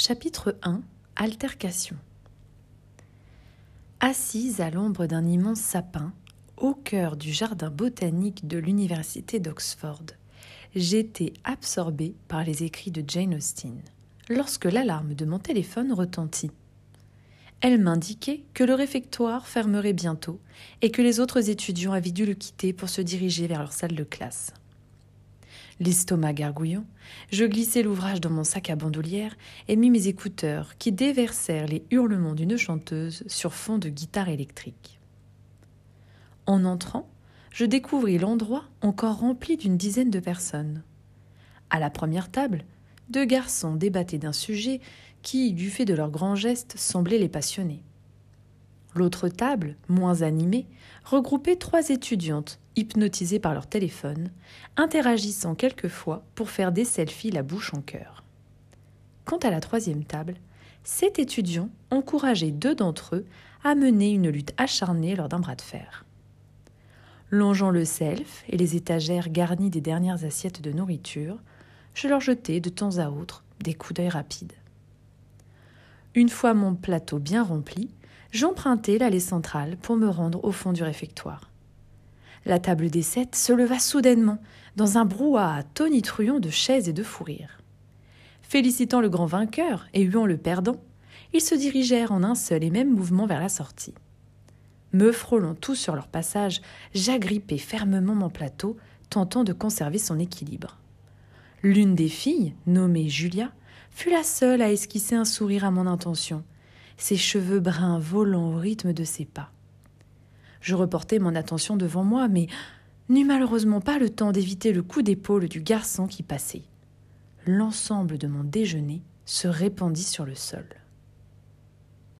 Chapitre 1 Altercation Assise à l'ombre d'un immense sapin, au cœur du jardin botanique de l'université d'Oxford, j'étais absorbée par les écrits de Jane Austen lorsque l'alarme de mon téléphone retentit. Elle m'indiquait que le réfectoire fermerait bientôt et que les autres étudiants avaient dû le quitter pour se diriger vers leur salle de classe. L'estomac gargouillant, je glissai l'ouvrage dans mon sac à bandoulière et mis mes écouteurs qui déversèrent les hurlements d'une chanteuse sur fond de guitare électrique. En entrant, je découvris l'endroit encore rempli d'une dizaine de personnes. À la première table, deux garçons débattaient d'un sujet qui, du fait de leurs grands gestes, semblait les passionner. L'autre table, moins animée, regroupait trois étudiantes hypnotisées par leur téléphone, interagissant quelquefois pour faire des selfies la bouche en cœur. Quant à la troisième table, sept étudiants encourageaient deux d'entre eux à mener une lutte acharnée lors d'un bras de fer. Longeant le self et les étagères garnies des dernières assiettes de nourriture, je leur jetais de temps à autre des coups d'œil rapides. Une fois mon plateau bien rempli, j'empruntai l'allée centrale pour me rendre au fond du réfectoire. La table des sept se leva soudainement, dans un brouhaha tonitruant de chaises et de fous rires. Félicitant le grand vainqueur et huant le perdant, ils se dirigèrent en un seul et même mouvement vers la sortie. Me frôlant tous sur leur passage, j'agrippai fermement mon plateau, tentant de conserver son équilibre. L'une des filles, nommée Julia, fut la seule à esquisser un sourire à mon intention, ses cheveux bruns volant au rythme de ses pas. Je reportai mon attention devant moi, mais n'eus malheureusement pas le temps d'éviter le coup d'épaule du garçon qui passait. L'ensemble de mon déjeuner se répandit sur le sol.